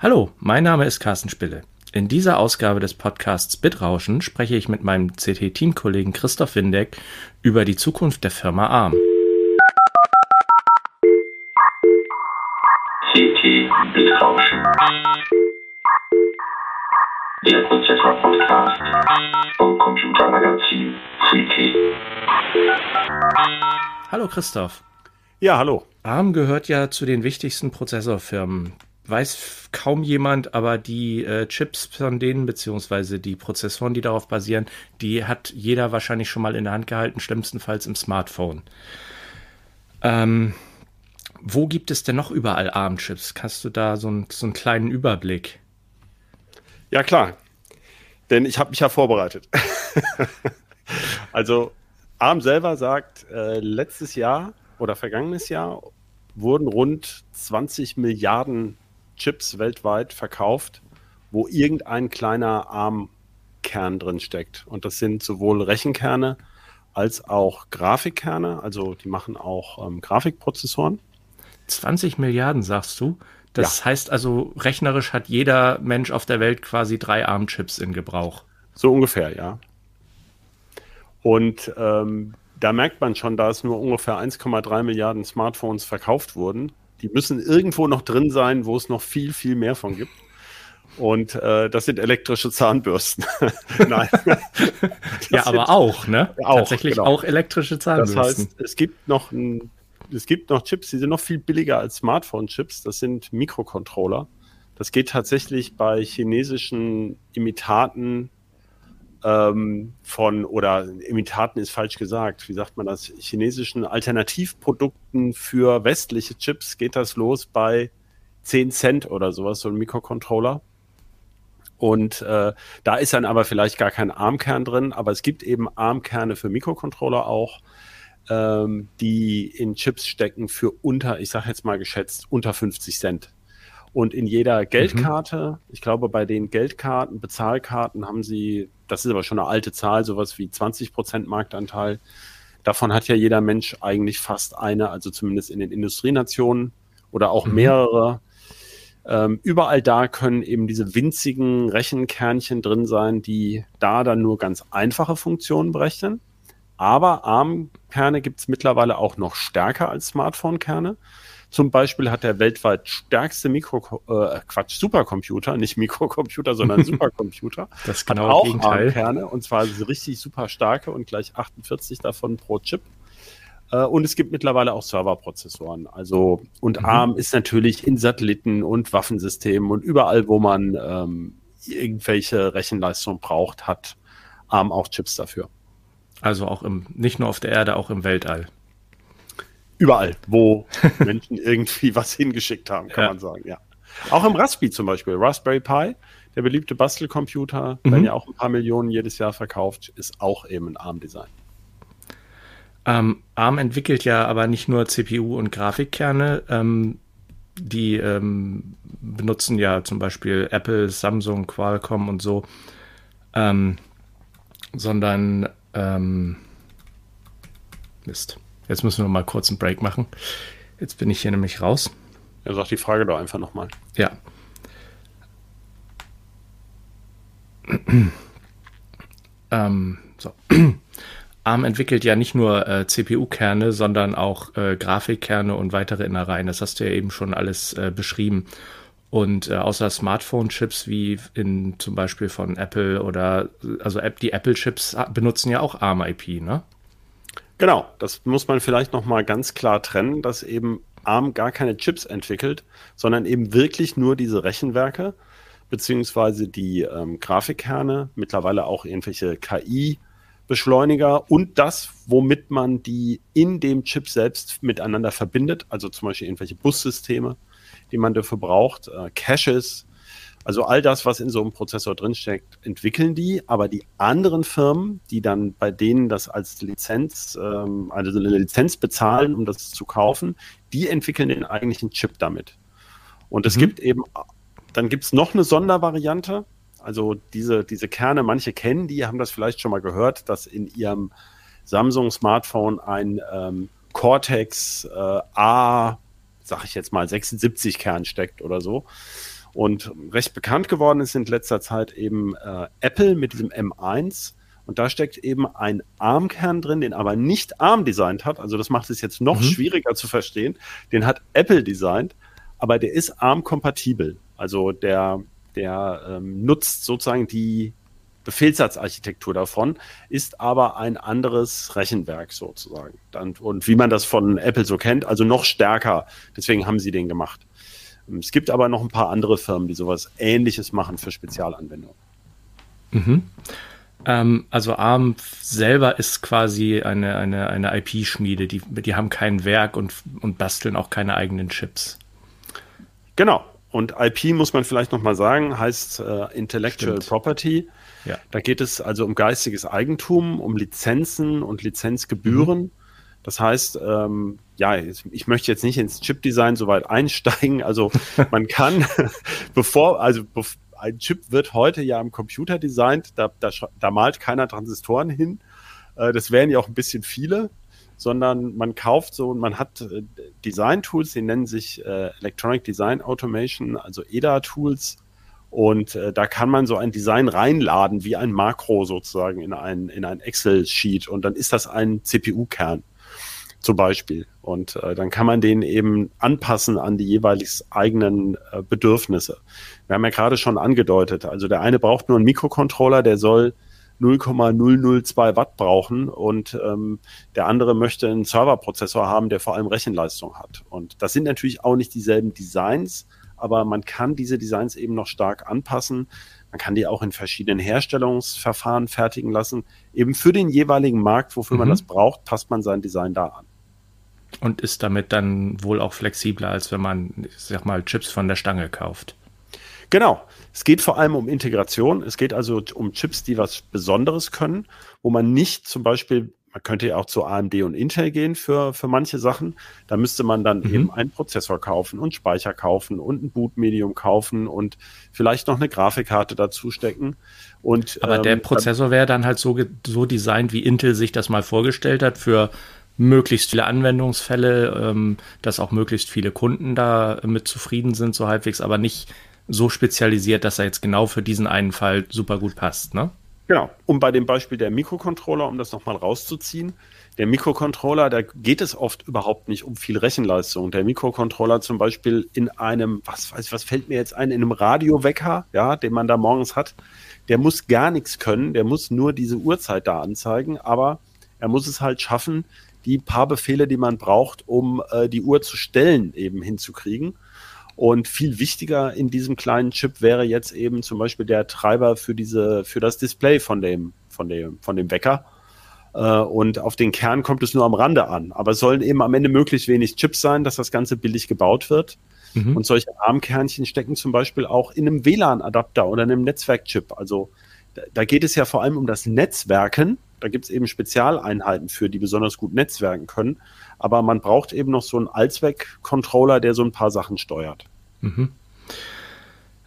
Hallo, mein Name ist Carsten Spille. In dieser Ausgabe des Podcasts Bitrauschen spreche ich mit meinem CT-Teamkollegen Christoph Windeck über die Zukunft der Firma ARM. CT Bitrauschen. Der Prozessor-Podcast vom Computermagazin CT. Hallo Christoph. Ja, hallo. ARM gehört ja zu den wichtigsten Prozessorfirmen weiß kaum jemand, aber die äh, Chips von denen, beziehungsweise die Prozessoren, die darauf basieren, die hat jeder wahrscheinlich schon mal in der Hand gehalten, schlimmstenfalls im Smartphone. Ähm, wo gibt es denn noch überall ARM-Chips? Hast du da so, ein, so einen kleinen Überblick? Ja, klar. Denn ich habe mich ja vorbereitet. also ARM selber sagt, äh, letztes Jahr oder vergangenes Jahr wurden rund 20 Milliarden Chips weltweit verkauft, wo irgendein kleiner ARM-Kern drin steckt. Und das sind sowohl Rechenkerne als auch Grafikkerne. Also die machen auch ähm, Grafikprozessoren. 20 Milliarden, sagst du? Das ja. heißt also, rechnerisch hat jeder Mensch auf der Welt quasi drei ARM-Chips in Gebrauch. So ungefähr, ja. Und ähm, da merkt man schon, da es nur ungefähr 1,3 Milliarden Smartphones verkauft wurden, die müssen irgendwo noch drin sein, wo es noch viel, viel mehr von gibt. Und äh, das sind elektrische Zahnbürsten. Nein. ja, aber auch, ne? Auch, Tatsächlich genau. auch elektrische Zahnbürsten. Das heißt, es gibt noch ein, es gibt noch Chips, die sind noch viel billiger als Smartphone-Chips. Das sind Mikrocontroller. Das geht tatsächlich bei chinesischen Imitaten ähm, von, oder Imitaten ist falsch gesagt, wie sagt man das, chinesischen Alternativprodukten für westliche Chips geht das los bei 10 Cent oder sowas, so ein Mikrocontroller. Und äh, da ist dann aber vielleicht gar kein ARM-Kern drin, aber es gibt eben ARM-Kerne für Mikrocontroller auch, ähm, die in Chips stecken für unter, ich sage jetzt mal geschätzt, unter 50 Cent. Und in jeder Geldkarte, mhm. ich glaube, bei den Geldkarten, Bezahlkarten haben sie, das ist aber schon eine alte Zahl, sowas wie 20 Prozent Marktanteil. Davon hat ja jeder Mensch eigentlich fast eine, also zumindest in den Industrienationen oder auch mhm. mehrere. Ähm, überall da können eben diese winzigen Rechenkernchen drin sein, die da dann nur ganz einfache Funktionen berechnen. Aber ARM-Kerne gibt es mittlerweile auch noch stärker als Smartphone-Kerne. Zum Beispiel hat der weltweit stärkste Mikro, äh, Quatsch, Supercomputer, nicht Mikrocomputer, sondern Supercomputer. das genau hat auch Kerne und zwar richtig super starke und gleich 48 davon pro Chip. Äh, und es gibt mittlerweile auch Serverprozessoren. Also, und mhm. ARM ist natürlich in Satelliten und Waffensystemen und überall, wo man ähm, irgendwelche Rechenleistung braucht, hat ARM auch Chips dafür. Also auch im, nicht nur auf der Erde, auch im Weltall. Überall, wo Menschen irgendwie was hingeschickt haben, kann ja. man sagen, ja. Auch im Raspi zum Beispiel, Raspberry Pi, der beliebte Bastelcomputer, mhm. werden ja auch ein paar Millionen jedes Jahr verkauft, ist auch eben ein ARM-Design. Ähm, ARM entwickelt ja aber nicht nur CPU und Grafikkerne, ähm, die ähm, benutzen ja zum Beispiel Apple, Samsung, Qualcomm und so, ähm, sondern ähm, Mist. Jetzt müssen wir mal kurz einen Break machen. Jetzt bin ich hier nämlich raus. Ja, sag die Frage doch einfach nochmal. Ja. ähm, so. ARM entwickelt ja nicht nur äh, CPU-Kerne, sondern auch äh, Grafikkerne und weitere Innereien. Das hast du ja eben schon alles äh, beschrieben. Und äh, außer Smartphone-Chips wie in zum Beispiel von Apple oder also die Apple-Chips benutzen ja auch ARM-IP, ne? Genau, das muss man vielleicht nochmal ganz klar trennen, dass eben ARM gar keine Chips entwickelt, sondern eben wirklich nur diese Rechenwerke beziehungsweise die ähm, Grafikkerne, mittlerweile auch irgendwelche KI-Beschleuniger und das, womit man die in dem Chip selbst miteinander verbindet, also zum Beispiel irgendwelche Bussysteme, die man dafür braucht, äh, Caches, also all das, was in so einem Prozessor drinsteckt, entwickeln die, aber die anderen Firmen, die dann bei denen das als Lizenz, ähm, also eine Lizenz bezahlen, um das zu kaufen, die entwickeln den eigentlichen Chip damit. Und es mhm. gibt eben, dann gibt es noch eine Sondervariante, also diese, diese Kerne, manche kennen die, haben das vielleicht schon mal gehört, dass in ihrem Samsung-Smartphone ein ähm, Cortex äh, A, sag ich jetzt mal, 76 Kern steckt oder so. Und recht bekannt geworden ist in letzter Zeit eben äh, Apple mit diesem M1. Und da steckt eben ein ARM-Kern drin, den aber nicht ARM designt hat. Also das macht es jetzt noch mhm. schwieriger zu verstehen. Den hat Apple designt, aber der ist ARM-kompatibel. Also der, der ähm, nutzt sozusagen die Befehlssatzarchitektur davon, ist aber ein anderes Rechenwerk sozusagen. Und, und wie man das von Apple so kennt, also noch stärker. Deswegen haben sie den gemacht. Es gibt aber noch ein paar andere Firmen, die sowas Ähnliches machen für Spezialanwendungen. Mhm. Ähm, also ARM selber ist quasi eine, eine, eine IP-Schmiede. Die, die haben kein Werk und, und basteln auch keine eigenen Chips. Genau. Und IP muss man vielleicht nochmal sagen, heißt äh, Intellectual Stimmt. Property. Ja. Da geht es also um geistiges Eigentum, um Lizenzen und Lizenzgebühren. Mhm. Das heißt, ähm, ja, ich möchte jetzt nicht ins Chip-Design so weit einsteigen. Also man kann, bevor, also ein Chip wird heute ja im Computer designt, da, da, da malt keiner Transistoren hin. Äh, das wären ja auch ein bisschen viele, sondern man kauft so und man hat äh, Design-Tools, die nennen sich äh, Electronic Design Automation, also EDA-Tools und äh, da kann man so ein Design reinladen, wie ein Makro sozusagen in ein, in ein Excel-Sheet. Und dann ist das ein CPU-Kern zum Beispiel. Und äh, dann kann man den eben anpassen an die jeweils eigenen äh, Bedürfnisse. Wir haben ja gerade schon angedeutet, also der eine braucht nur einen Mikrocontroller, der soll 0,002 Watt brauchen und ähm, der andere möchte einen Serverprozessor haben, der vor allem Rechenleistung hat. Und das sind natürlich auch nicht dieselben Designs, aber man kann diese Designs eben noch stark anpassen. Man kann die auch in verschiedenen Herstellungsverfahren fertigen lassen. Eben für den jeweiligen Markt, wofür mhm. man das braucht, passt man sein Design da an. Und ist damit dann wohl auch flexibler, als wenn man, ich sag mal, Chips von der Stange kauft. Genau. Es geht vor allem um Integration. Es geht also um Chips, die was Besonderes können, wo man nicht zum Beispiel man könnte ja auch zu AMD und Intel gehen für, für manche Sachen. Da müsste man dann mhm. eben einen Prozessor kaufen und Speicher kaufen und ein Bootmedium kaufen und vielleicht noch eine Grafikkarte dazu stecken. Und, Aber ähm, der Prozessor wäre dann halt so, so designt, wie Intel sich das mal vorgestellt hat, für möglichst viele Anwendungsfälle, ähm, dass auch möglichst viele Kunden da mit zufrieden sind, so halbwegs, aber nicht so spezialisiert, dass er jetzt genau für diesen einen Fall super gut passt, ne? Genau. Um bei dem Beispiel der Mikrocontroller, um das nochmal rauszuziehen, der Mikrocontroller, da geht es oft überhaupt nicht um viel Rechenleistung. Der Mikrocontroller zum Beispiel in einem, was weiß ich, was fällt mir jetzt ein, in einem Radiowecker, ja, den man da morgens hat, der muss gar nichts können, der muss nur diese Uhrzeit da anzeigen, aber er muss es halt schaffen, die paar Befehle, die man braucht, um äh, die Uhr zu stellen, eben hinzukriegen. Und viel wichtiger in diesem kleinen Chip wäre jetzt eben zum Beispiel der Treiber für diese, für das Display von dem, von dem, von dem Wecker. Äh, und auf den Kern kommt es nur am Rande an. Aber es sollen eben am Ende möglichst wenig Chips sein, dass das Ganze billig gebaut wird. Mhm. Und solche ARM-Kernchen stecken zum Beispiel auch in einem WLAN-Adapter oder einem Netzwerkchip. Also da, da geht es ja vor allem um das Netzwerken. Da gibt es eben Spezialeinheiten für, die besonders gut netzwerken können aber man braucht eben noch so einen Allzweck-Controller, der so ein paar Sachen steuert. Mhm.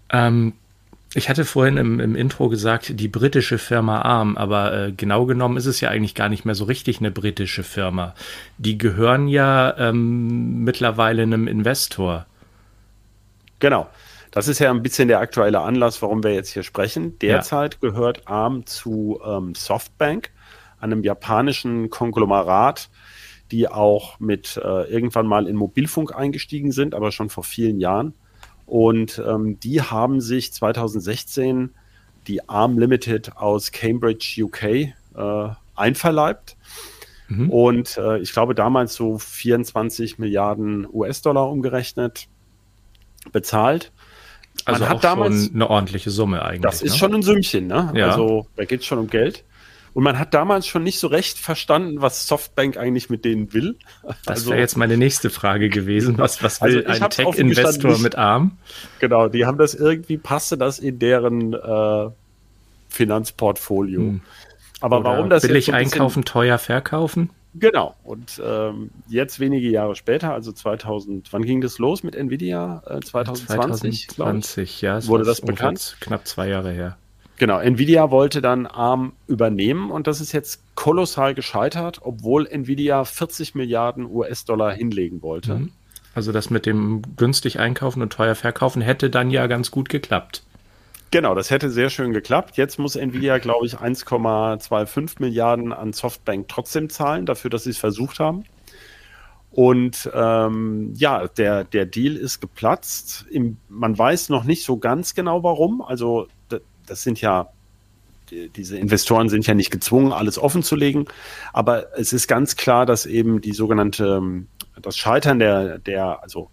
Ähm, ich hatte vorhin im, im, Intro gesagt, die britische Firma ARM, aber äh, genau genommen ist es ja eigentlich gar nicht mehr so richtig eine britische Firma. Die gehören ja ähm, mittlerweile einem Investor. Genau. Das ist ja ein bisschen der aktuelle Anlass, warum wir jetzt hier sprechen. Derzeit ja. gehört ARM zu ähm, Softbank, einem japanischen Konglomerat, die auch mit äh, irgendwann mal in Mobilfunk eingestiegen sind, aber schon vor vielen Jahren. Und ähm, die haben sich 2016 die ARM Limited aus Cambridge, UK äh, einverleibt. Mhm. Und äh, ich glaube damals so 24 Milliarden US-Dollar umgerechnet bezahlt. Also Man hat damals eine ordentliche Summe eigentlich. Das ist ne? schon ein Sümmchen, ne? Ja. Also da geht es schon um Geld. Und man hat damals schon nicht so recht verstanden, was Softbank eigentlich mit denen will. Das also, wäre jetzt meine nächste Frage gewesen. Was, was will also ein Tech-Investor mit ARM? Genau, die haben das irgendwie, passte das in deren äh, Finanzportfolio. Hm. Aber Oder warum das billig so einkaufen, teuer verkaufen? Genau. Und ähm, jetzt wenige Jahre später, also 2000, wann ging das los mit Nvidia? Äh, 2020, 2020, ja. Wurde das bekannt? Knapp zwei Jahre her. Genau, Nvidia wollte dann ARM übernehmen und das ist jetzt kolossal gescheitert, obwohl Nvidia 40 Milliarden US-Dollar hinlegen wollte. Mhm. Also das mit dem günstig einkaufen und teuer verkaufen hätte dann ja ganz gut geklappt. Genau, das hätte sehr schön geklappt. Jetzt muss Nvidia, glaube ich, 1,25 Milliarden an Softbank trotzdem zahlen, dafür, dass sie es versucht haben. Und ähm, ja, der, der Deal ist geplatzt. Im, man weiß noch nicht so ganz genau warum. Also das sind ja, diese Investoren sind ja nicht gezwungen, alles offen zu legen. Aber es ist ganz klar, dass eben die sogenannte, das Scheitern der, der, also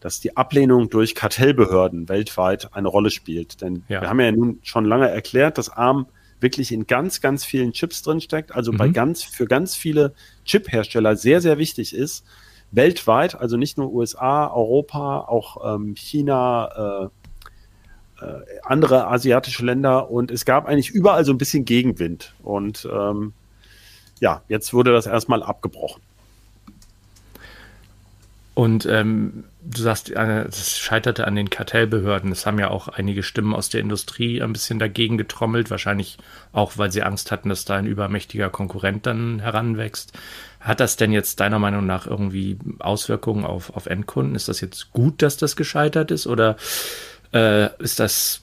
dass die Ablehnung durch Kartellbehörden weltweit eine Rolle spielt. Denn ja. wir haben ja nun schon lange erklärt, dass ARM wirklich in ganz, ganz vielen Chips drinsteckt, also mhm. bei ganz, für ganz viele Chip-Hersteller sehr, sehr wichtig ist, weltweit, also nicht nur USA, Europa, auch ähm, China, äh, äh, andere asiatische Länder und es gab eigentlich überall so ein bisschen Gegenwind. Und ähm, ja, jetzt wurde das erstmal abgebrochen. Und ähm, du sagst, es scheiterte an den Kartellbehörden. Es haben ja auch einige Stimmen aus der Industrie ein bisschen dagegen getrommelt, wahrscheinlich auch, weil sie Angst hatten, dass da ein übermächtiger Konkurrent dann heranwächst. Hat das denn jetzt deiner Meinung nach irgendwie Auswirkungen auf, auf Endkunden? Ist das jetzt gut, dass das gescheitert ist oder äh, ist das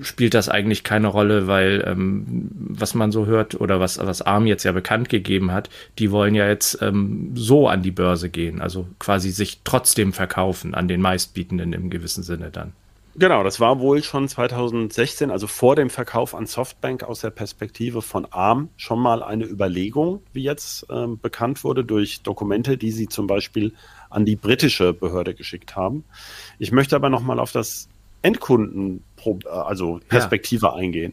spielt das eigentlich keine Rolle, weil ähm, was man so hört oder was, was ARM jetzt ja bekannt gegeben hat, die wollen ja jetzt ähm, so an die Börse gehen, also quasi sich trotzdem verkaufen an den Meistbietenden im gewissen Sinne dann. Genau, das war wohl schon 2016, also vor dem Verkauf an Softbank aus der Perspektive von ARM schon mal eine Überlegung, wie jetzt ähm, bekannt wurde durch Dokumente, die sie zum Beispiel an die britische Behörde geschickt haben. Ich möchte aber noch mal auf das Endkunden, also Perspektive ja. eingehen.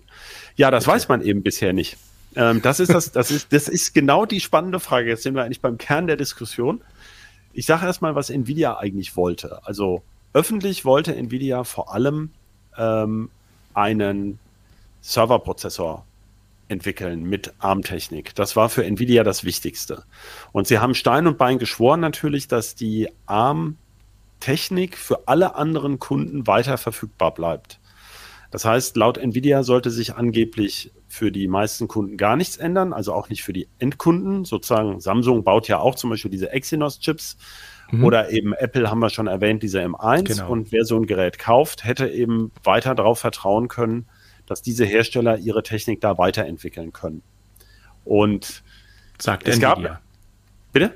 Ja, das okay. weiß man eben bisher nicht. Ähm, das ist das, das ist, das ist genau die spannende Frage. Jetzt sind wir eigentlich beim Kern der Diskussion. Ich sage erstmal, was Nvidia eigentlich wollte. Also öffentlich wollte Nvidia vor allem ähm, einen Serverprozessor entwickeln mit ARM-Technik. Das war für Nvidia das Wichtigste. Und sie haben Stein und Bein geschworen natürlich, dass die ARM Technik für alle anderen Kunden weiter verfügbar bleibt. Das heißt, laut Nvidia sollte sich angeblich für die meisten Kunden gar nichts ändern, also auch nicht für die Endkunden. Sozusagen Samsung baut ja auch zum Beispiel diese Exynos-Chips mhm. oder eben Apple haben wir schon erwähnt, diese M1. Genau. Und wer so ein Gerät kauft, hätte eben weiter darauf vertrauen können, dass diese Hersteller ihre Technik da weiterentwickeln können. Und sagt es Nvidia. Gab, bitte?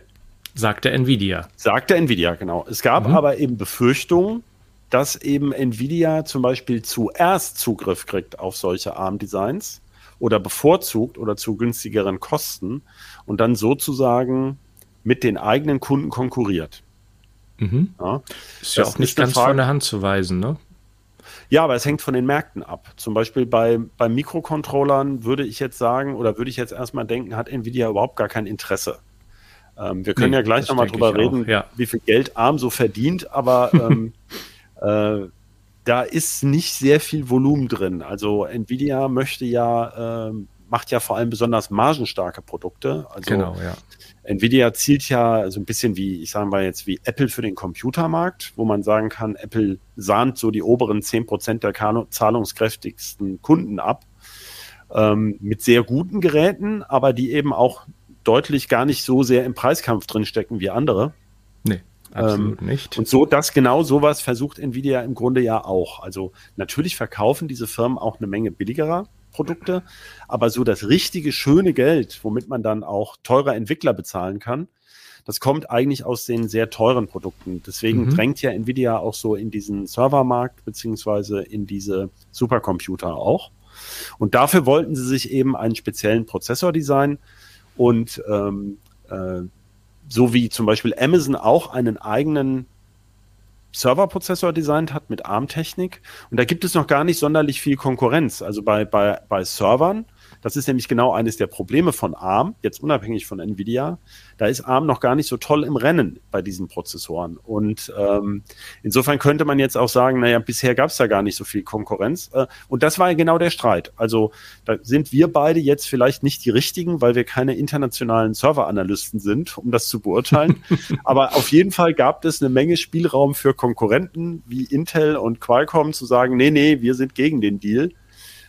Sagte Nvidia. Sagte Nvidia, genau. Es gab mhm. aber eben Befürchtungen, dass eben Nvidia zum Beispiel zuerst Zugriff kriegt auf solche ARM-Designs oder bevorzugt oder zu günstigeren Kosten und dann sozusagen mit den eigenen Kunden konkurriert. Mhm. Ja, ist ja auch nicht ganz Frage, von der Hand zu weisen, ne? Ja, aber es hängt von den Märkten ab. Zum Beispiel bei, bei Mikrocontrollern würde ich jetzt sagen oder würde ich jetzt erstmal denken, hat Nvidia überhaupt gar kein Interesse. Ähm, wir können nee, ja gleich nochmal drüber reden, ja. wie viel Geld Arm so verdient, aber ähm, äh, da ist nicht sehr viel Volumen drin. Also Nvidia möchte ja, äh, macht ja vor allem besonders margenstarke Produkte. Also genau, ja. Nvidia zielt ja so ein bisschen wie, ich sage mal jetzt, wie Apple für den Computermarkt, wo man sagen kann, Apple sahnt so die oberen 10% der zahlungskräftigsten Kunden ab. Ähm, mit sehr guten Geräten, aber die eben auch deutlich gar nicht so sehr im Preiskampf drinstecken wie andere. Nee, absolut ähm, nicht. Und so, das genau sowas versucht Nvidia im Grunde ja auch. Also natürlich verkaufen diese Firmen auch eine Menge billigerer Produkte, aber so das richtige, schöne Geld, womit man dann auch teure Entwickler bezahlen kann, das kommt eigentlich aus den sehr teuren Produkten. Deswegen mhm. drängt ja Nvidia auch so in diesen Servermarkt beziehungsweise in diese Supercomputer auch. Und dafür wollten sie sich eben einen speziellen Prozessor designen, und ähm, äh, so wie zum Beispiel Amazon auch einen eigenen Serverprozessor designt hat mit ARM-Technik. Und da gibt es noch gar nicht sonderlich viel Konkurrenz. Also bei, bei, bei Servern das ist nämlich genau eines der Probleme von ARM, jetzt unabhängig von Nvidia. Da ist ARM noch gar nicht so toll im Rennen bei diesen Prozessoren. Und ähm, insofern könnte man jetzt auch sagen, naja, bisher gab es da gar nicht so viel Konkurrenz. Äh, und das war ja genau der Streit. Also da sind wir beide jetzt vielleicht nicht die richtigen, weil wir keine internationalen Serveranalysten sind, um das zu beurteilen. Aber auf jeden Fall gab es eine Menge Spielraum für Konkurrenten wie Intel und Qualcomm zu sagen, nee, nee, wir sind gegen den Deal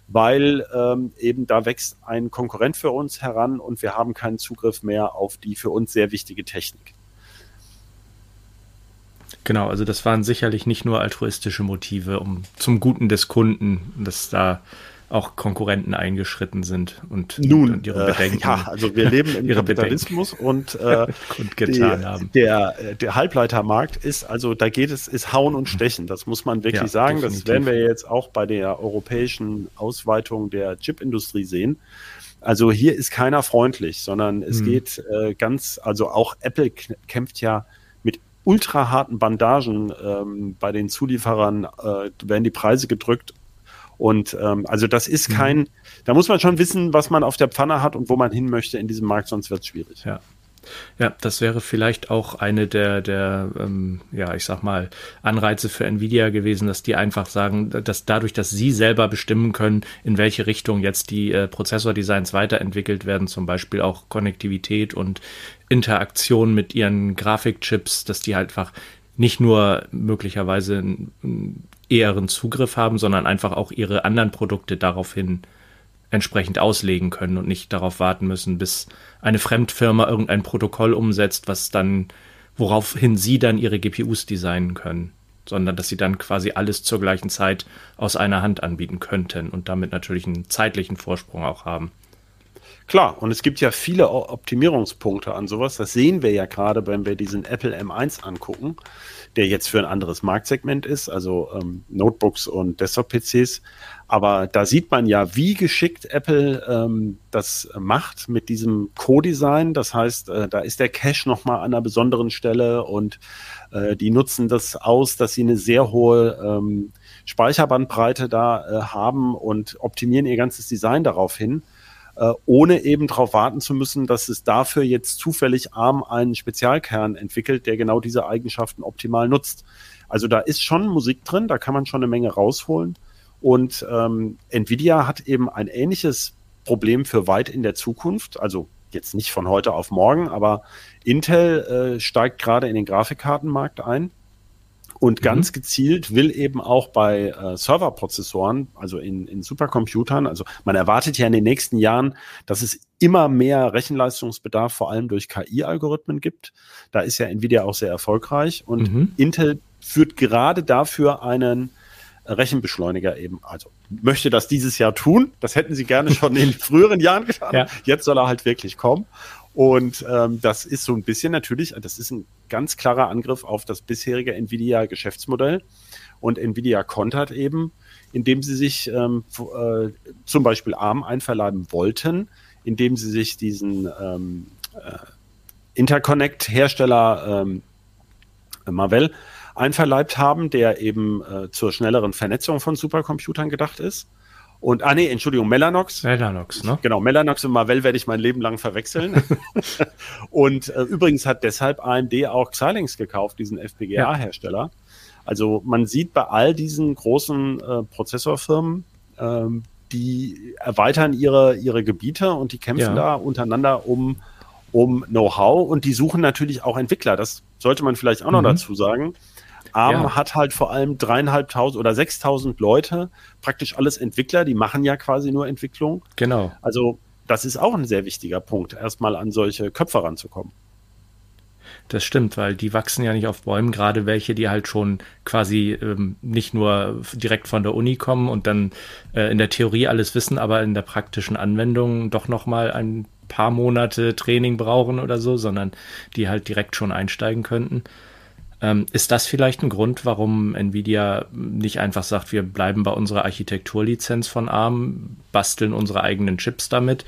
weil ähm, eben da wächst ein Konkurrent für uns heran und wir haben keinen Zugriff mehr auf die für uns sehr wichtige Technik. Genau, also das waren sicherlich nicht nur altruistische Motive, um zum Guten des Kunden, dass da auch Konkurrenten eingeschritten sind und, Nun, und ihre Bedenken. Äh, ja, also wir leben im Kapitalismus und äh, getan die, haben. Der, der Halbleitermarkt ist, also da geht es, ist Hauen und Stechen. Das muss man wirklich Ja, sagen. definitiv. Das werden wir jetzt auch bei der europäischen Ausweitung der Chipindustrie sehen. Also hier ist keiner freundlich, sondern es Hm. geht äh, ganz, also auch Apple kämpft ja mit ultra harten Bandagen ähm, bei den Zulieferern, äh, werden die Preise gedrückt. Und ähm, also das ist Mhm. kein, da muss man schon wissen, was man auf der Pfanne hat und wo man hin möchte in diesem Markt, sonst wird es schwierig. Ja. Ja, das wäre vielleicht auch eine der, der ähm, ja, ich sag mal, Anreize für Nvidia gewesen, dass die einfach sagen, dass dadurch, dass sie selber bestimmen können, in welche Richtung jetzt die äh, Prozessordesigns weiterentwickelt werden, zum Beispiel auch Konnektivität und Interaktion mit ihren Grafikchips, dass die halt einfach nicht nur möglicherweise einen eheren Zugriff haben, sondern einfach auch ihre anderen Produkte daraufhin entsprechend auslegen können und nicht darauf warten müssen, bis eine Fremdfirma irgendein Protokoll umsetzt, was dann, woraufhin sie dann ihre GPUs designen können, sondern dass sie dann quasi alles zur gleichen Zeit aus einer Hand anbieten könnten und damit natürlich einen zeitlichen Vorsprung auch haben. Klar, und es gibt ja viele Optimierungspunkte an sowas. Das sehen wir ja gerade, wenn wir diesen Apple M1 angucken, der jetzt für ein anderes Marktsegment ist, also ähm, Notebooks und Desktop-PCs. Aber da sieht man ja, wie geschickt Apple ähm, das macht mit diesem Co-Design. Das heißt, äh, da ist der Cache nochmal an einer besonderen Stelle und äh, die nutzen das aus, dass sie eine sehr hohe ähm, Speicherbandbreite da äh, haben und optimieren ihr ganzes Design darauf hin äh, ohne eben darauf warten zu müssen, dass es dafür jetzt zufällig ARM einen Spezialkern entwickelt, der genau diese Eigenschaften optimal nutzt. Also da ist schon Musik drin, da kann man schon eine Menge rausholen. Und ähm, Nvidia hat eben ein ähnliches Problem für weit in der Zukunft. Also jetzt nicht von heute auf morgen, aber Intel äh, steigt gerade in den Grafikkartenmarkt ein. Und ganz gezielt will eben auch bei äh, Serverprozessoren, also in, in Supercomputern, also man erwartet ja in den nächsten Jahren, dass es immer mehr Rechenleistungsbedarf, vor allem durch KI-Algorithmen gibt. Da ist ja Nvidia auch sehr erfolgreich und Mhm. Intel führt gerade dafür einen Rechenbeschleuniger eben, also möchte das dieses Jahr tun. Das hätten sie gerne schon in früheren Jahren getan. Ja. Jetzt soll er halt wirklich kommen. Und ähm, das ist so ein bisschen natürlich, das ist ein ganz klarer Angriff auf das bisherige Nvidia-Geschäftsmodell. Und Nvidia kontert eben, indem sie sich ähm, äh, zum Beispiel ARM einverleiben wollten, indem sie sich diesen ähm, äh, Interconnect-Hersteller ähm, Marvell einverleibt haben, der eben äh, zur schnelleren Vernetzung von Supercomputern gedacht ist. Und, ah nee, Entschuldigung, Mellanox. Mellanox, ne? Genau, Mellanox und Marvell werde ich mein Leben lang verwechseln. und äh, übrigens hat deshalb AMD auch Xilinx gekauft, diesen FPGA-Hersteller. Also man sieht bei all diesen großen äh, Prozessorfirmen, ähm, die erweitern ihre, ihre Gebiete und die kämpfen Ja. da untereinander um, um Know-how und die suchen natürlich auch Entwickler. Das sollte man vielleicht auch noch Mhm. dazu sagen. ARM Ja. hat halt vor allem dreieinhalbtausend oder sechstausend Leute, praktisch alles Entwickler, die machen ja quasi nur Entwicklung. Genau. Also das ist auch ein sehr wichtiger Punkt, erstmal an solche Köpfe ranzukommen. Das stimmt, weil die wachsen ja nicht auf Bäumen, gerade welche, die halt schon quasi ähm, nicht nur direkt von der Uni kommen und dann äh, in der Theorie alles wissen, aber in der praktischen Anwendung doch noch mal ein paar Monate Training brauchen oder so, sondern die halt direkt schon einsteigen könnten. Ähm, ist das vielleicht ein Grund, warum Nvidia nicht einfach sagt, wir bleiben bei unserer Architekturlizenz von ARM, basteln unsere eigenen Chips damit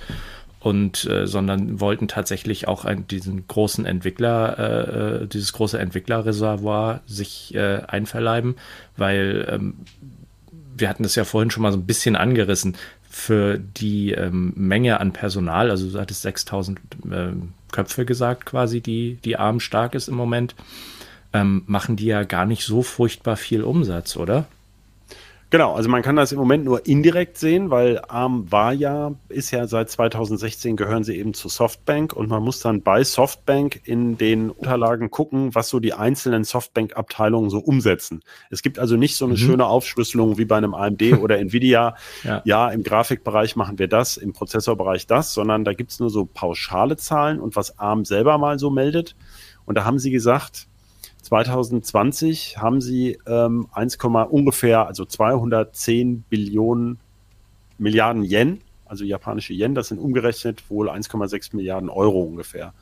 und äh, sondern wollten tatsächlich auch ein, diesen großen Entwickler, äh, äh, dieses große Entwicklerreservoir sich äh, einverleiben, weil ähm, wir hatten das ja vorhin schon mal so ein bisschen angerissen. Für die ähm, Menge an Personal, also du hattest 6000 ähm, Köpfe gesagt quasi, die die ARM stark ist im Moment, ähm, machen die ja gar nicht so furchtbar viel Umsatz, oder? Genau, also man kann das im Moment nur indirekt sehen, weil ARM war ja, ist ja seit 2016 gehören sie eben zu Softbank und man muss dann bei Softbank in den Unterlagen gucken, was so die einzelnen Softbank-Abteilungen so umsetzen. Es gibt also nicht so eine schöne Aufschlüsselung wie bei einem AMD oder Nvidia. Ja. ja, im Grafikbereich machen wir das, im Prozessorbereich das, sondern da gibt's nur so pauschale Zahlen und was ARM selber mal so meldet. Und da haben sie gesagt, 2020 haben sie ähm, 1, ungefähr, also 210 Billionen Milliarden Yen, also japanische Yen, das sind umgerechnet wohl 1,6 Milliarden Euro ungefähr.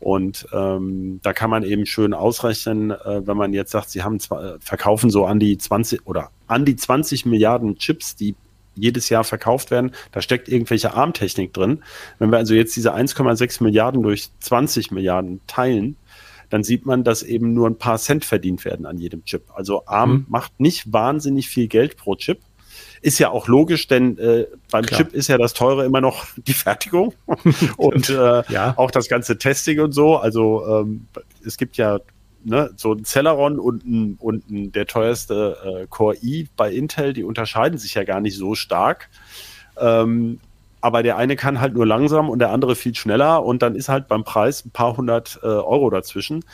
Und ähm, da kann man eben schön ausrechnen, äh, wenn man jetzt sagt, sie haben zwar, äh, verkaufen so an die 20 oder an die 20 Milliarden Chips, die jedes Jahr verkauft werden. Da steckt irgendwelche Armtechnik drin. Wenn wir also jetzt diese 1,6 Milliarden durch 20 Milliarden teilen, dann sieht man, dass eben nur ein paar Cent verdient werden an jedem Chip. Also ARM mhm. macht nicht wahnsinnig viel Geld pro Chip. Ist ja auch logisch, denn äh, beim Klar. Chip ist ja das Teure immer noch die Fertigung und äh, ja. auch das ganze Testing und so. Also ähm, es gibt ja ne, so ein Celeron und ein, und ein, der teuerste äh, Core i bei Intel, die unterscheiden sich ja gar nicht so stark. Ähm, aber der eine kann halt nur langsam und der andere viel schneller und dann ist halt beim Preis ein paar hundert äh, Euro dazwischen.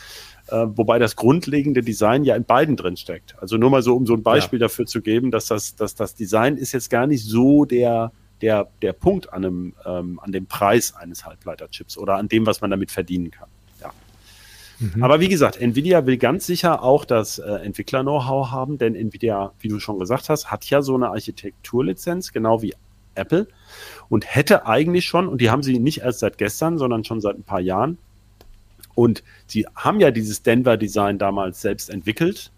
Äh, wobei das grundlegende Design ja in beiden drin steckt. Also nur mal so, um so ein Beispiel ja. dafür zu geben, dass das, dass das Design ist jetzt gar nicht so der, der, der Punkt an, einem, ähm, an dem Preis eines Halbleiterchips oder an dem, was man damit verdienen kann. Mhm. Aber wie gesagt, Nvidia will ganz sicher auch das äh, Entwickler-Know-how haben, denn Nvidia, wie du schon gesagt hast, hat ja so eine Architekturlizenz, genau wie Apple und hätte eigentlich schon, und die haben sie nicht erst seit gestern, sondern schon seit ein paar Jahren. Und sie haben ja dieses Denver-Design damals selbst entwickelt,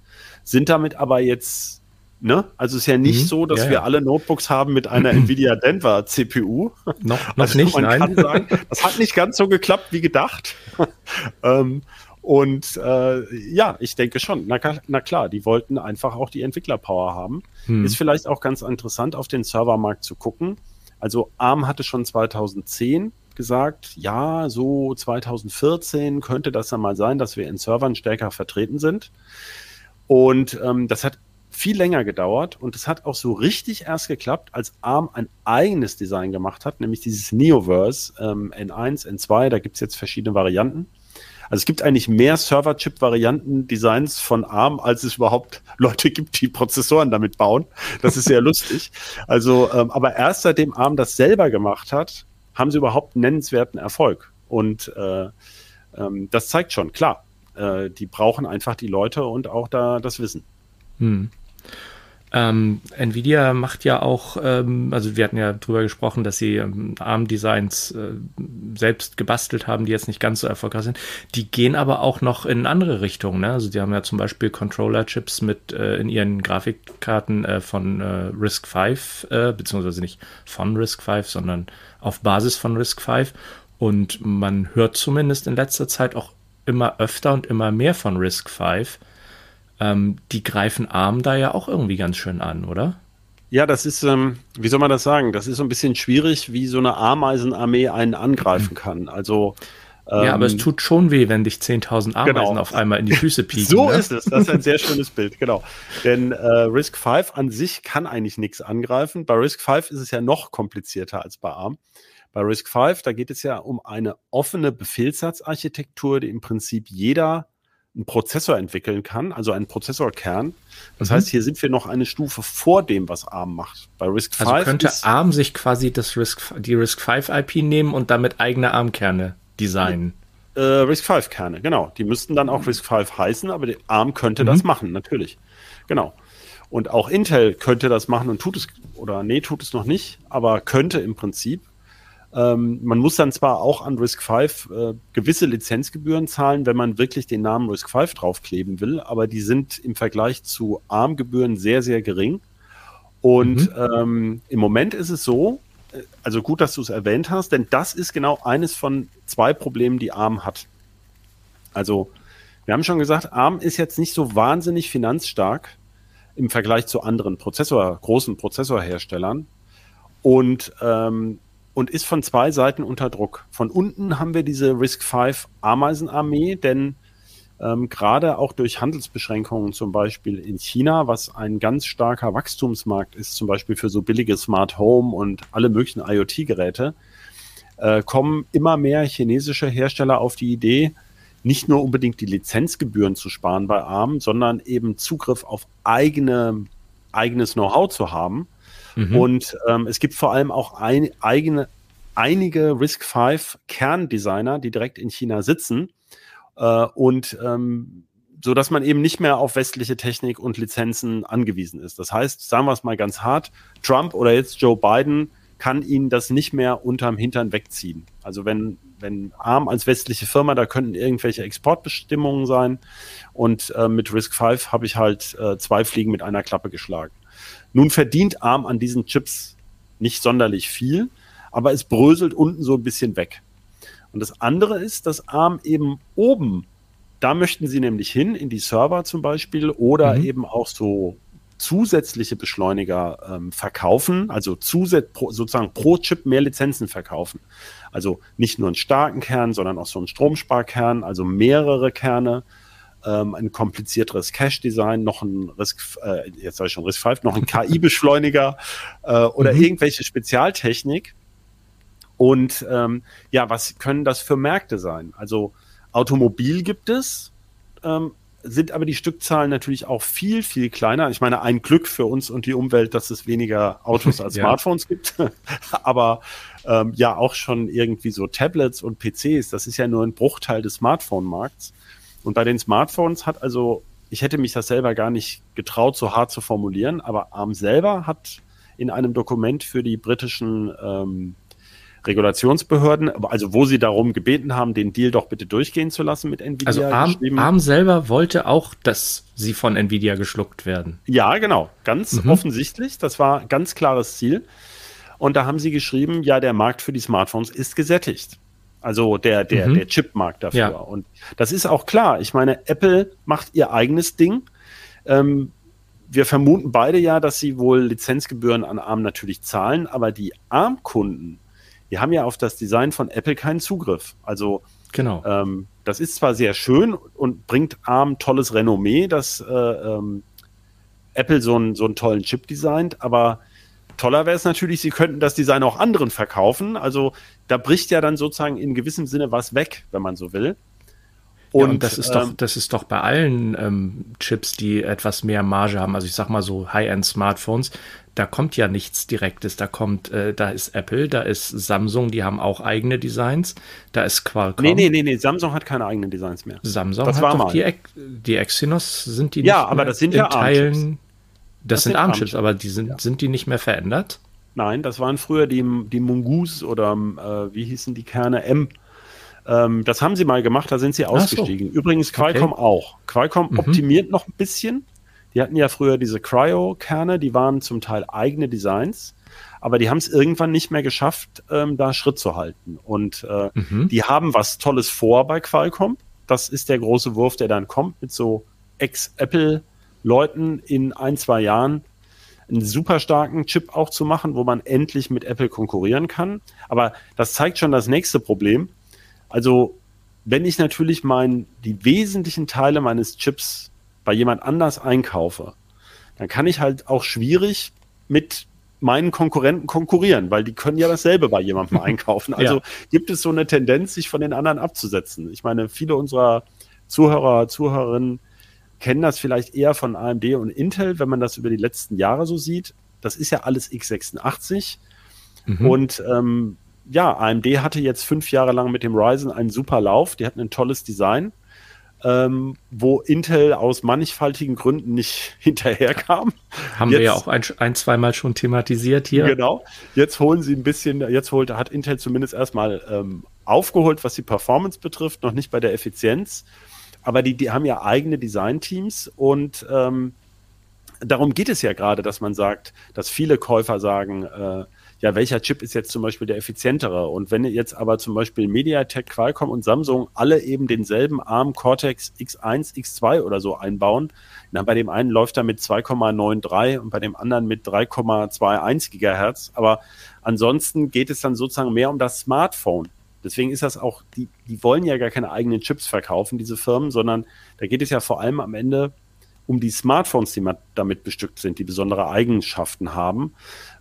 sind damit aber jetzt Ne? Also es ist ja nicht mhm, so, dass ja, wir ja. alle Notebooks haben mit einer Nvidia Denver CPU. Noch, noch also nicht, man nein. Kann sagen, das hat nicht ganz so geklappt wie gedacht. ähm, und äh, ja, ich denke schon. Na, na, klar, die wollten einfach auch die Entwicklerpower haben. Hm. Ist vielleicht auch ganz interessant, auf den Servermarkt zu gucken. Also ARM hatte schon 2010 gesagt, ja, so 2014 könnte das ja mal sein, dass wir in Servern stärker vertreten sind. Und ähm, das hat viel länger gedauert und es hat auch so richtig erst geklappt, als ARM ein eigenes Design gemacht hat, nämlich dieses Neoverse ähm, N1, N2, da gibt es jetzt verschiedene Varianten. Also es gibt eigentlich mehr Server-Chip-Varianten, Designs von ARM, als es überhaupt Leute gibt, die Prozessoren damit bauen. Das ist sehr lustig. Also, ähm, aber erst seitdem ARM das selber gemacht hat, haben sie überhaupt nennenswerten Erfolg. Und äh, ähm, das zeigt schon, klar, äh, die brauchen einfach die Leute und auch da das Wissen. Hm. Ähm, Nvidia macht ja auch, ähm, also wir hatten ja drüber gesprochen, dass sie ähm, ARM-Designs äh, selbst gebastelt haben, die jetzt nicht ganz so erfolgreich sind. Die gehen aber auch noch in andere Richtungen. Ne? Also die haben ja zum Beispiel Controller-Chips mit äh, in ihren Grafikkarten äh, von äh, RISC V, äh, beziehungsweise nicht von RISC V, sondern auf Basis von RISC V. Und man hört zumindest in letzter Zeit auch immer öfter und immer mehr von RISC V ähm, die greifen ARM da ja auch irgendwie ganz schön an, oder? Ja, das ist, ähm, wie soll man das sagen? Das ist so ein bisschen schwierig, wie so eine Ameisenarmee einen angreifen kann. Also ähm, ja, aber es ähm, tut schon weh, wenn dich 10.000 Ameisen genau. auf einmal in die Füße pieken. so ne? ist es. Das ist ein sehr schönes Bild, genau. Denn äh, Risk 5 an sich kann eigentlich nichts angreifen. Bei Risk 5 ist es ja noch komplizierter als bei ARM. Bei Risk 5, da geht es ja um eine offene Befehlssatzarchitektur, die im Prinzip jeder einen Prozessor entwickeln kann, also einen Prozessorkern. Das mhm. heißt, hier sind wir noch eine Stufe vor dem, was ARM macht. Bei RISC. Also könnte ARM sich quasi das RISC, die RISC V IP nehmen und damit eigene ARM-Kerne designen. Äh, RISC V Kerne, genau. Die müssten dann auch RISC V heißen, aber ARM könnte mhm. das machen, natürlich. Genau. Und auch Intel könnte das machen und tut es, oder nee, tut es noch nicht, aber könnte im Prinzip. Ähm, man muss dann zwar auch an Risk 5 äh, gewisse Lizenzgebühren zahlen, wenn man wirklich den Namen Risk 5 draufkleben will, aber die sind im Vergleich zu ARM-Gebühren sehr, sehr gering. Und mhm. ähm, im Moment ist es so, äh, also gut, dass du es erwähnt hast, denn das ist genau eines von zwei Problemen, die ARM hat. Also, wir haben schon gesagt, ARM ist jetzt nicht so wahnsinnig finanzstark im Vergleich zu anderen Prozessor, großen Prozessorherstellern. Und ähm, und ist von zwei Seiten unter Druck. Von unten haben wir diese Risk 5 Ameisenarmee, denn ähm, gerade auch durch Handelsbeschränkungen, zum Beispiel in China, was ein ganz starker Wachstumsmarkt ist, zum Beispiel für so billige Smart Home und alle möglichen IoT-Geräte, äh, kommen immer mehr chinesische Hersteller auf die Idee, nicht nur unbedingt die Lizenzgebühren zu sparen bei ARM, sondern eben Zugriff auf eigene, eigenes Know-how zu haben Mhm. Und ähm, es gibt vor allem auch ein, eigene, einige Risk 5 Kerndesigner, die direkt in China sitzen. Äh, und ähm, so dass man eben nicht mehr auf westliche Technik und Lizenzen angewiesen ist. Das heißt, sagen wir es mal ganz hart, Trump oder jetzt Joe Biden kann ihnen das nicht mehr unterm Hintern wegziehen. Also wenn, wenn ARM als westliche Firma, da könnten irgendwelche Exportbestimmungen sein und äh, mit Risk 5 habe ich halt äh, zwei Fliegen mit einer Klappe geschlagen. Nun verdient ARM an diesen Chips nicht sonderlich viel, aber es bröselt unten so ein bisschen weg. Und das andere ist, dass ARM eben oben da möchten sie nämlich hin, in die Server zum Beispiel oder mhm. eben auch so zusätzliche Beschleuniger ähm, verkaufen, also zusätzlich sozusagen pro Chip mehr Lizenzen verkaufen. Also nicht nur einen starken Kern, sondern auch so einen Stromsparkern, also mehrere Kerne, ähm, ein komplizierteres Cache-Design, noch ein Risk, äh, jetzt sage ich schon Risk 5, noch ein KI-Beschleuniger äh, oder mhm. irgendwelche Spezialtechnik. Und ähm, ja, was können das für Märkte sein? Also Automobil gibt es, ähm, sind aber die Stückzahlen natürlich auch viel, viel kleiner. Ich meine, ein Glück für uns und die Umwelt, dass es weniger Autos als ja. Smartphones gibt. aber ähm, ja, auch schon irgendwie so Tablets und PCs, das ist ja nur ein Bruchteil des Smartphone-Markts. Und bei den Smartphones hat also, ich hätte mich das selber gar nicht getraut, so hart zu formulieren, aber ARM selber hat in einem Dokument für die britischen ähm, Regulationsbehörden, also wo sie darum gebeten haben, den Deal doch bitte durchgehen zu lassen mit Nvidia. Also ARM, ARM selber wollte auch, dass sie von Nvidia geschluckt werden. Ja, genau, ganz mhm. offensichtlich. Das war ganz klares Ziel. Und da haben sie geschrieben, ja, der Markt für die Smartphones ist gesättigt. Also der, der, mhm. der Chipmarkt dafür. Ja. Und das ist auch klar. Ich meine, Apple macht ihr eigenes Ding. Ähm, wir vermuten beide ja, dass sie wohl Lizenzgebühren an ARM natürlich zahlen, aber die ARM-Kunden, die haben ja auf das Design von Apple keinen Zugriff. Also genau. Ähm, das ist zwar sehr schön und bringt ARM tolles Renommee, dass äh, ähm, Apple so, ein, so einen tollen Chip designt, aber toller wäre es natürlich, sie könnten das Design auch anderen verkaufen. Also da bricht ja dann sozusagen in gewissem Sinne was weg, wenn man so will. Und, ja, und das ist ähm, doch, das ist doch bei allen ähm, Chips, die etwas mehr Marge haben. Also ich sag mal so High-End-Smartphones, da kommt ja nichts Direktes. Da kommt, äh, da ist Apple, da ist Samsung, die haben auch eigene Designs. Da ist Qualcomm. Nee, nee, nee, nee, Samsung hat keine eigenen Designs mehr. Samsung das hat war doch mal. die, die Exynos sind die Ja, aber das sind ja Teilen. Das, das, sind ARM-Chips, aber die sind, ja. sind die nicht mehr verändert? Nein, das waren früher die, die Mongoose oder äh, wie hießen die Kerne M. Ähm, das haben sie mal gemacht, da sind sie ausgestiegen. So. Übrigens Qualcomm okay. auch. Qualcomm mhm. optimiert noch ein bisschen, die hatten ja früher diese Cryo-Kerne, die waren zum Teil eigene Designs, aber die haben es irgendwann nicht mehr geschafft, ähm, da Schritt zu halten. Und äh, mhm. die haben was Tolles vor bei Qualcomm. Das ist der große Wurf, der dann kommt mit so Ex-Apple-Leuten in ein, zwei Jahren einen super starken Chip auch zu machen, wo man endlich mit Apple konkurrieren kann. Aber das zeigt schon das nächste Problem. Also, wenn ich natürlich mein, die wesentlichen Teile meines Chips bei jemand anders einkaufe, dann kann ich halt auch schwierig mit meinen Konkurrenten konkurrieren, weil die können ja dasselbe bei jemandem einkaufen. Also ja. gibt es so eine Tendenz, sich von den anderen abzusetzen. Ich meine, viele unserer Zuhörer, Zuhörerinnen kennen das vielleicht eher von AMD und Intel, wenn man das über die letzten Jahre so sieht. Das ist ja alles x86. Mhm. Und ähm, ja, AMD hatte jetzt fünf Jahre lang mit dem Ryzen einen super Lauf. Die hatten ein tolles Design ähm, wo Intel aus mannigfaltigen Gründen nicht hinterherkam. Haben jetzt, wir ja auch ein, ein zweimal schon thematisiert hier. Genau. Jetzt holen sie ein bisschen, jetzt holt, hat Intel zumindest erstmal ähm, aufgeholt, was die Performance betrifft, noch nicht bei der Effizienz. Aber die, die haben ja eigene Design-Teams und ähm, darum geht es ja gerade, dass man sagt, dass viele Käufer sagen, äh, ja, welcher Chip ist jetzt zum Beispiel der effizientere? Und wenn jetzt aber zum Beispiel MediaTek, Qualcomm und Samsung alle eben denselben ARM Cortex X1, X2 oder so einbauen, dann bei dem einen läuft er mit 2,93 und bei dem anderen mit 3,21 Gigahertz. Aber ansonsten geht es dann sozusagen mehr um das Smartphone. Deswegen ist das auch, die, die wollen ja gar keine eigenen Chips verkaufen, diese Firmen, sondern da geht es ja vor allem am Ende um die Smartphones, die damit bestückt sind, die besondere Eigenschaften haben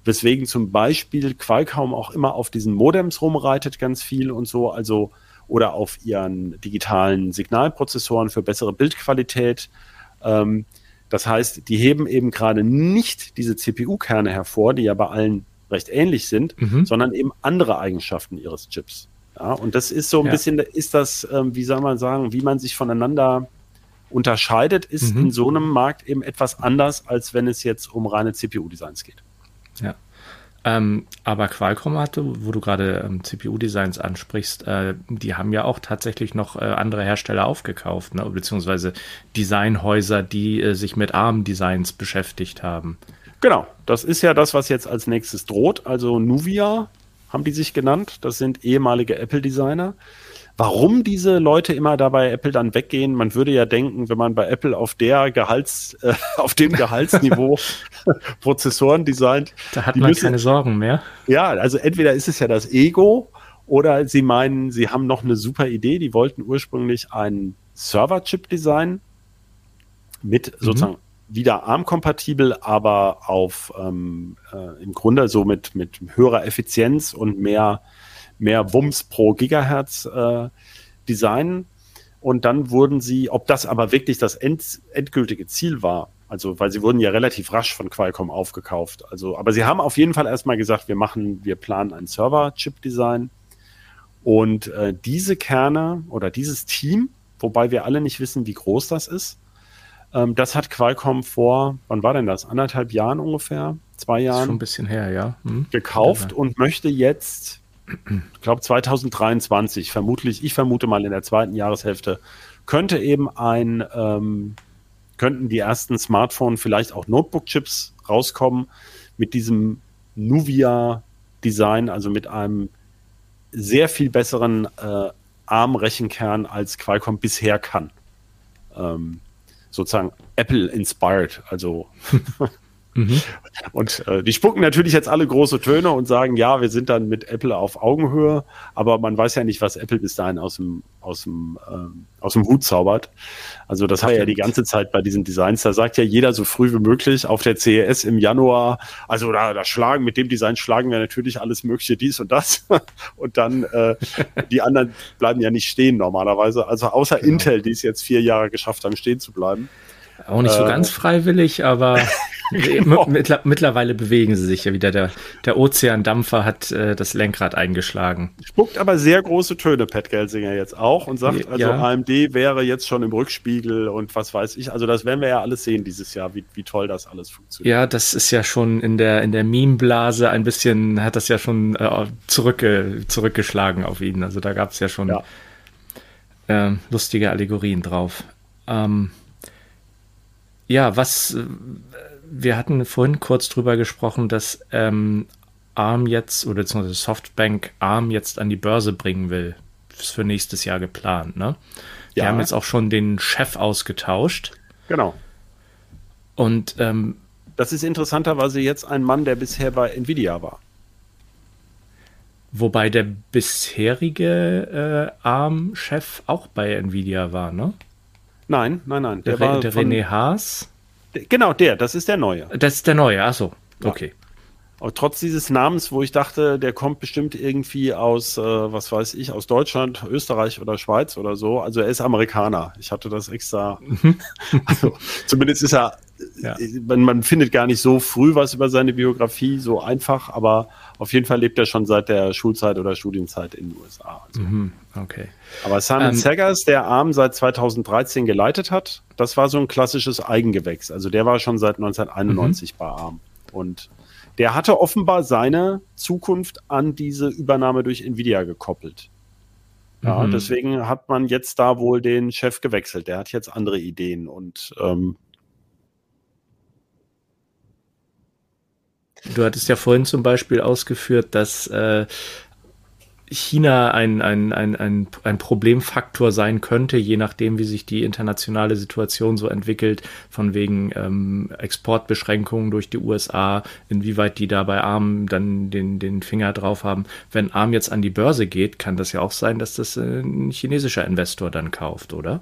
weswegen zum Beispiel Qualcomm auch immer auf diesen Modems rumreitet ganz viel und so, also oder auf ihren digitalen Signalprozessoren für bessere Bildqualität. Ähm, das heißt, die heben eben gerade nicht diese CPU-Kerne hervor, die ja bei allen recht ähnlich sind, mhm. sondern eben andere Eigenschaften ihres Chips. Ja, und das ist so ein ja. bisschen, ist das, ähm, wie soll man sagen, wie man sich voneinander unterscheidet, ist Mhm. in so einem Markt eben etwas anders, als wenn es jetzt um reine CPU-Designs geht. Ja. Ähm, aber Qualcomm hatte, wo du gerade ähm, CPU-Designs ansprichst, äh, die haben ja auch tatsächlich noch äh, andere Hersteller aufgekauft, ne? beziehungsweise Designhäuser, die äh, sich mit ARM-Designs beschäftigt haben. Genau, das ist ja das, was jetzt als nächstes droht. Also Nuvia haben die sich genannt. Das sind ehemalige Apple-Designer. Warum diese Leute immer da bei Apple dann weggehen? Man würde ja denken, wenn man bei Apple auf der Gehalts, äh, auf dem Gehaltsniveau Prozessoren designt, Da hat Die man müssen- keine Sorgen mehr. ja, also entweder ist es ja das Ego oder sie meinen, sie haben noch eine super Idee. Die wollten ursprünglich einen Server-Chip designen mit sozusagen wieder ARM-kompatibel, aber auf ähm, äh, im Grunde so mit, mit höherer Effizienz und mehr, mehr Wumms pro Gigahertz äh, designen. Und dann wurden sie, ob das aber wirklich das end, endgültige Ziel war, also weil sie wurden ja relativ rasch von Qualcomm aufgekauft. Also, aber sie haben auf jeden Fall erstmal gesagt, wir machen, wir planen ein Server-Chip-Design. Und äh, diese Kerne oder dieses Team, wobei wir alle nicht wissen, wie groß das ist, ähm, das hat Qualcomm vor, wann war denn das? Anderthalb Jahren ungefähr? Zwei Jahren? schon ein bisschen her, ja. Hm? gekauft und möchte jetzt, ich glaube 2023, vermutlich, ich vermute mal in der zweiten Jahreshälfte, könnte eben ein, ähm, könnten die ersten Smartphone, vielleicht auch Notebook-Chips rauskommen mit diesem Nuvia-Design, also mit einem sehr viel besseren äh, ARM-Rechenkern, als Qualcomm bisher kann. Ähm, sozusagen Apple-inspired, also Mhm. und äh, die spucken natürlich jetzt alle große Töne und sagen, ja, wir sind dann mit Apple auf Augenhöhe, aber man weiß ja nicht, was Apple bis dahin aus dem, aus dem, ähm, aus dem Hut zaubert. Also das hat ja die ganze Zeit bei diesen Designs, da sagt ja jeder so früh wie möglich auf der CES im Januar, also da, da schlagen, mit dem Design schlagen wir natürlich alles mögliche dies und das und dann äh, die anderen bleiben ja nicht stehen normalerweise, also außer Genau. Intel, die es jetzt vier Jahre geschafft haben, stehen zu bleiben. Auch nicht so Äh, ganz freiwillig, aber Genau. mittler, mittlerweile bewegen sie sich ja wieder. Der, der Ozeandampfer hat äh, das Lenkrad eingeschlagen. Spuckt aber sehr große Töne, Pat Gelsinger jetzt auch und sagt, also Ja. AMD wäre jetzt schon im Rückspiegel und was weiß ich. Also das werden wir ja alles sehen dieses Jahr, wie, wie toll das alles funktioniert. Ja, das ist ja schon in der, in der Meme-Blase ein bisschen, hat das ja schon äh, zurückge, zurückgeschlagen auf ihn. Also da gab es ja schon Ja. ähm, lustige Allegorien drauf. Ähm, ja, was, wir hatten vorhin kurz drüber gesprochen, dass ähm, ARM jetzt, oder beziehungsweise Softbank ARM jetzt an die Börse bringen will. Ist für nächstes Jahr geplant, ne? Die Ja. haben jetzt auch schon den Chef ausgetauscht. Genau. Und ähm, Das ist interessanterweise jetzt ein Mann, der bisher bei Nvidia war. Wobei der bisherige äh, ARM-Chef auch bei Nvidia war, ne? Nein, nein, nein. Der, Der, war der René Haas. Genau, der, das ist der neue. Das ist der neue, achso. Okay. Aber trotz dieses Namens, wo ich dachte, der kommt bestimmt irgendwie aus, äh, was weiß ich, aus Deutschland, Österreich oder Schweiz oder so. Also er ist Amerikaner. Ich hatte das extra. also, zumindest ist er, Ja. man, man findet gar nicht so früh was über seine Biografie, so einfach, aber auf jeden Fall lebt er schon seit der Schulzeit oder Studienzeit in den USA. Also. Mhm, okay. Aber Simon Ähm, der ARM seit 2013 geleitet hat, das war so ein klassisches Eigengewächs. Also der war schon seit 1991 bei ARM. Und der hatte offenbar seine Zukunft an diese Übernahme durch Nvidia gekoppelt. Ja, Mhm. deswegen hat man jetzt da wohl den Chef gewechselt. Der hat jetzt andere Ideen und ähm, Du hattest ja vorhin zum Beispiel ausgeführt, dass äh, China ein, ein, ein, ein, ein Problemfaktor sein könnte, je nachdem, wie sich die internationale Situation so entwickelt, von wegen ähm, Exportbeschränkungen durch die USA, inwieweit die da bei ARM dann den, den Finger drauf haben. Wenn ARM jetzt an die Börse geht, kann das ja auch sein, dass das äh, ein chinesischer Investor dann kauft, oder?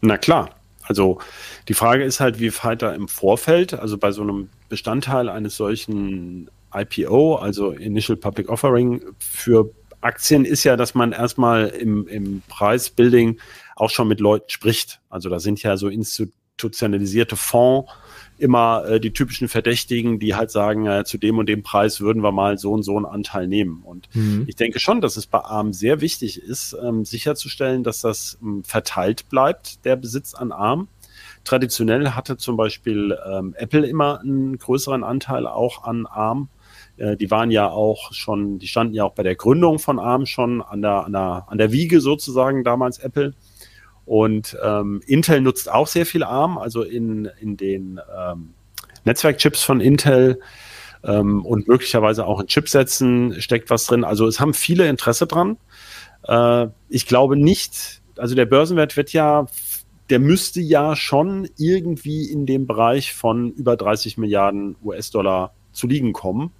Na klar. Also die Frage ist halt, wie weit da im Vorfeld, also bei so einem Bestandteil eines solchen IPO, also Initial Public Offering für Aktien ist ja, dass man erstmal im, im Preisbuilding auch schon mit Leuten spricht. Also da sind ja so institutionalisierte Fonds immer äh, die typischen Verdächtigen, die halt sagen, äh, zu dem und dem Preis würden wir mal so und so einen Anteil nehmen. Und mhm. ich denke schon, dass es bei ARM sehr wichtig ist, ähm, sicherzustellen, dass das ähm, verteilt bleibt, der Besitz an ARM. Traditionell hatte zum Beispiel ähm, Apple immer einen größeren Anteil auch an ARM. Äh, die waren ja auch schon, die standen ja auch bei der Gründung von ARM schon an der, an der, an der Wiege sozusagen damals Apple. Und ähm, Intel nutzt auch sehr viel ARM, also in, in den ähm, Netzwerkchips von Intel ähm, und möglicherweise auch in Chipsätzen steckt was drin. Also es haben viele Interesse dran. Äh, ich glaube nicht, also der Börsenwert wird ja, der müsste ja schon irgendwie in dem Bereich von über 30 Milliarden US-Dollar zu liegen kommen.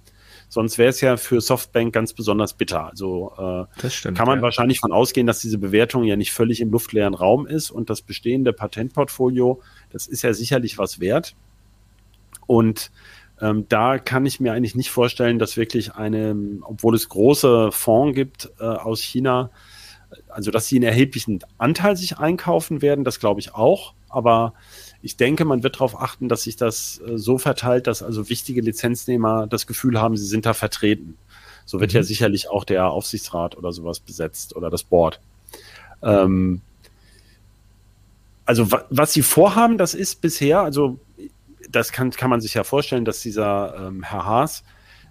Sonst wäre es ja für Softbank ganz besonders bitter. Also äh, stimmt, kann man ja. wahrscheinlich von ausgehen, dass diese Bewertung ja nicht völlig im luftleeren Raum ist und das bestehende Patentportfolio, das ist ja sicherlich was wert. Und ähm, da kann ich mir eigentlich nicht vorstellen, dass wirklich eine, obwohl es große Fonds gibt äh, aus China, also dass sie einen erheblichen Anteil sich einkaufen werden, das glaube ich auch. Aber ich denke, man wird darauf achten, dass sich das äh, so verteilt, dass also wichtige Lizenznehmer das Gefühl haben, sie sind da vertreten. So wird mhm. ja sicherlich auch der Aufsichtsrat oder sowas besetzt oder das Board. Ähm, also was sie vorhaben, das ist bisher, also das kann, kann man sich ja vorstellen, dass dieser ähm, Herr Haas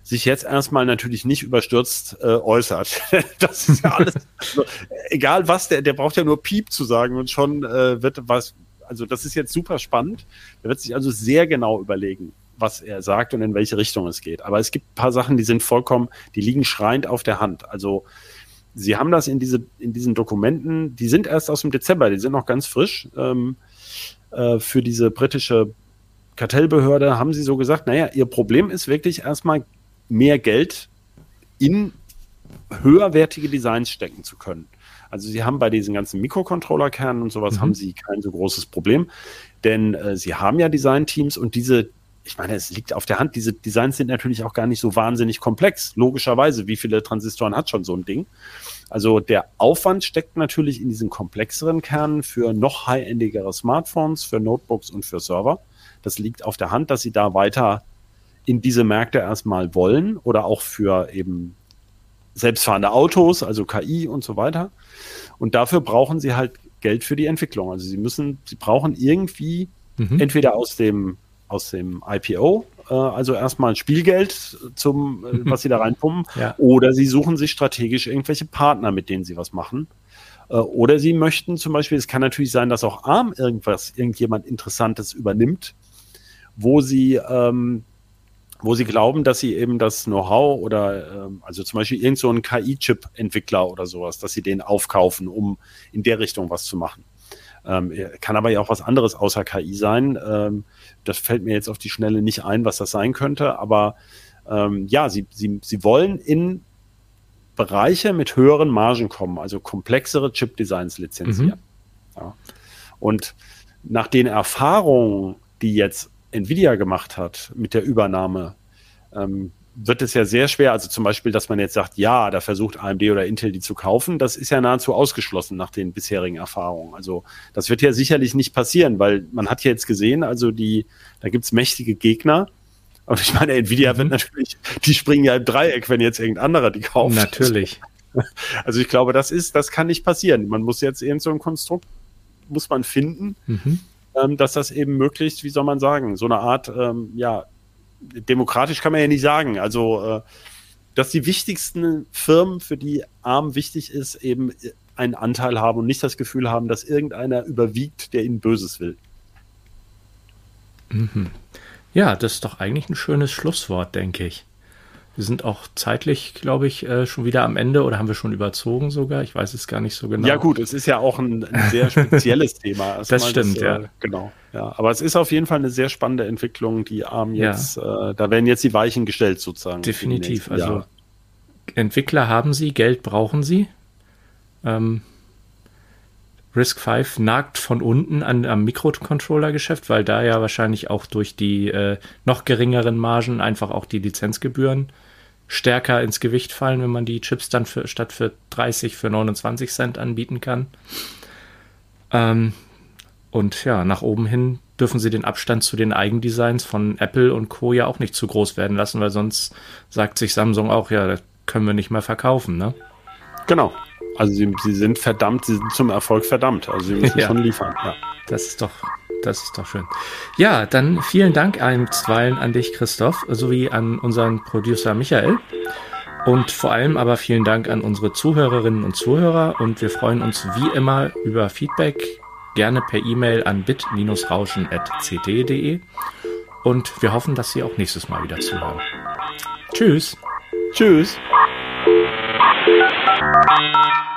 sich jetzt erstmal natürlich nicht überstürzt äh, äußert. das ist ja alles, also, egal was, der, der braucht ja nur Piep zu sagen und schon äh, wird was, also das ist jetzt super spannend. Er wird sich also sehr genau überlegen, was er sagt und in welche Richtung es geht. Aber es gibt ein paar Sachen, die sind vollkommen, die liegen schreiend auf der Hand. Also Sie haben das in, diese, in diesen Dokumenten, die sind erst aus dem Dezember, die sind noch ganz frisch. Ähm, äh, für diese britische Kartellbehörde haben sie so gesagt, naja, ihr Problem ist wirklich erstmal mehr Geld in höherwertige Designs stecken zu können. Also sie haben bei diesen ganzen Mikrocontroller-Kernen und sowas mhm. haben sie kein so großes Problem, denn äh, sie haben ja Design-Teams und diese ich meine, es liegt auf der Hand, diese Designs sind natürlich auch gar nicht so wahnsinnig komplex. Logischerweise, wie viele Transistoren hat schon so ein Ding? Also der Aufwand steckt natürlich in diesen komplexeren Kernen für noch high-endigere Smartphones, für Notebooks und für Server. Das liegt auf der Hand, dass sie da weiter in diese Märkte erstmal wollen oder auch für eben selbstfahrende Autos, also KI und so weiter. Und dafür brauchen sie halt Geld für die Entwicklung. Also sie müssen, sie brauchen irgendwie mhm. entweder aus dem, aus dem IPO, äh, also erstmal Spielgeld zum, äh, was sie da reinpumpen, ja. oder sie suchen sich strategisch irgendwelche Partner, mit denen sie was machen. Äh, oder sie möchten zum Beispiel, es kann natürlich sein, dass auch ARM irgendwas, irgendjemand Interessantes übernimmt, wo sie ähm, wo sie glauben, dass sie eben das Know-how oder ähm, also zum Beispiel irgend so KI-Chip-Entwickler oder sowas, dass sie den aufkaufen, um in der Richtung was zu machen. Ähm, kann aber ja auch was anderes außer KI sein. Ähm, das fällt mir jetzt auf die Schnelle nicht ein, was das sein könnte. Aber ähm, ja, sie, sie, sie wollen in Bereiche mit höheren Margen kommen, also komplexere Chip-Designs lizenzieren. Mhm. Ja. Und nach den Erfahrungen, die jetzt Nvidia gemacht hat mit der Übernahme, ähm, wird es ja sehr schwer, also zum Beispiel, dass man jetzt sagt, ja, da versucht AMD oder Intel die zu kaufen, das ist ja nahezu ausgeschlossen nach den bisherigen Erfahrungen. Also das wird ja sicherlich nicht passieren, weil man hat ja jetzt gesehen, also die, da gibt's mächtige Gegner. Und ich meine, Nvidia mhm. wird natürlich, die springen ja im Dreieck, wenn jetzt irgendein anderer die kauft. Natürlich. Also ich glaube, das ist, das kann nicht passieren. Man muss jetzt irgend so ein Konstrukt, muss man finden. Mhm ähm, dass das eben möglichst, wie soll man sagen, so eine Art, ähm, ja, demokratisch kann man ja nicht sagen. Also, äh, dass die wichtigsten Firmen, für die Arm wichtig ist, eben einen Anteil haben und nicht das Gefühl haben, dass irgendeiner überwiegt, der ihnen Böses will. Mhm. Ja, das ist doch eigentlich ein schönes Schlusswort, denke ich. Wir sind auch zeitlich, glaube ich, äh, schon wieder am Ende oder haben wir schon überzogen sogar? Ich weiß es gar nicht so genau. Ja gut, es ist ja auch ein, ein sehr spezielles Thema. Erstmal das stimmt, das, äh, ja. Genau. Ja, aber es ist auf jeden Fall eine sehr spannende Entwicklung, die ARM jetzt, ja. äh, da werden jetzt die Weichen gestellt sozusagen. Definitiv. Also. Entwickler haben sie, Geld brauchen sie. Ähm, Risk 5 nagt von unten an, am Mikrocontroller-Geschäft, weil da ja wahrscheinlich auch durch die äh, noch geringeren Margen einfach auch die Lizenzgebühren stärker ins Gewicht fallen, wenn man die Chips dann für, statt für 30 für 29 Cent anbieten kann. Ähm, und ja, nach oben hin dürfen sie den Abstand zu den Eigendesigns von Apple und Co. ja auch nicht zu groß werden lassen, weil sonst sagt sich Samsung auch, ja, das können wir nicht mehr verkaufen, ne? Genau. Also sie, sie sind verdammt, sie sind zum Erfolg verdammt. Also sie müssen Ja. schon liefern. Ja. Das ist doch, das ist doch schön. Ja, dann vielen Dank einstweilen an dich, Christoph, sowie an unseren Producer Michael. Und vor allem aber vielen Dank an unsere Zuhörerinnen und Zuhörer. Und wir freuen uns wie immer über Feedback, gerne per E-Mail an bit-rauschen.ct.de. Und wir hoffen, dass Sie auch nächstes Mal wieder zuhören. Tschüss. Tschüss. Thank you.